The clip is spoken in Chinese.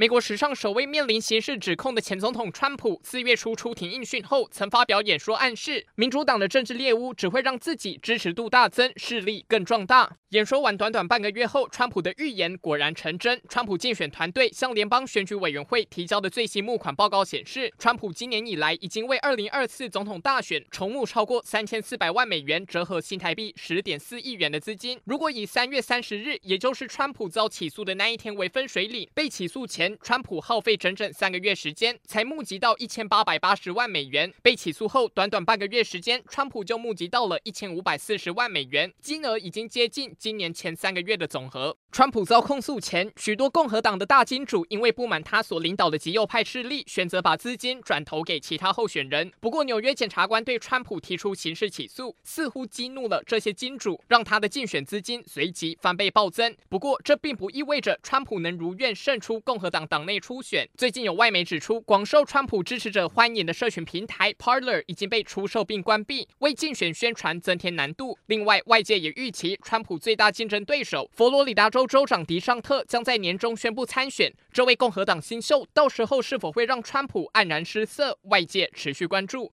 美国史上首位面临刑事指控的前总统川普，四月初出庭应讯后，曾发表演说，暗示民主党的政治猎巫只会让自己支持度大增，势力更壮大。演说完短短半个月后，川普的预言果然成真。川普竞选团队向联邦选举委员会提交的最新募款报告显示，川普今年以来已经为二零二四总统大选筹募超过三千四百万美元，折合新台币十点四亿元的资金。如果以三月三十日，也就是川普遭起诉的那一天为分水岭，被起诉前，川普耗费整整三个月时间才募集到一千八百八十万美元，被起诉后短短半个月时间，川普就募集到了一千五百四十万美元，金额已经接近今年前三个月的总和。川普遭控诉前，许多共和党的大金主因为不满他所领导的极右派势力，选择把资金转投给其他候选人。不过，纽约检察官对川普提出刑事起诉，似乎激怒了这些金主，让他的竞选资金随即翻倍暴增。不过，这并不意味着川普能如愿胜出共和党党内初选。最近有外媒指出，广受川普支持者欢迎的社群平台 Parler 已经被出售并关闭，为竞选宣传增添难度。另外，外界也预期川普最大竞争对手佛罗里达州州州长迪尚特将在年终宣布参选。这位共和党新秀到时候是否会让川普黯然失色，外界持续关注。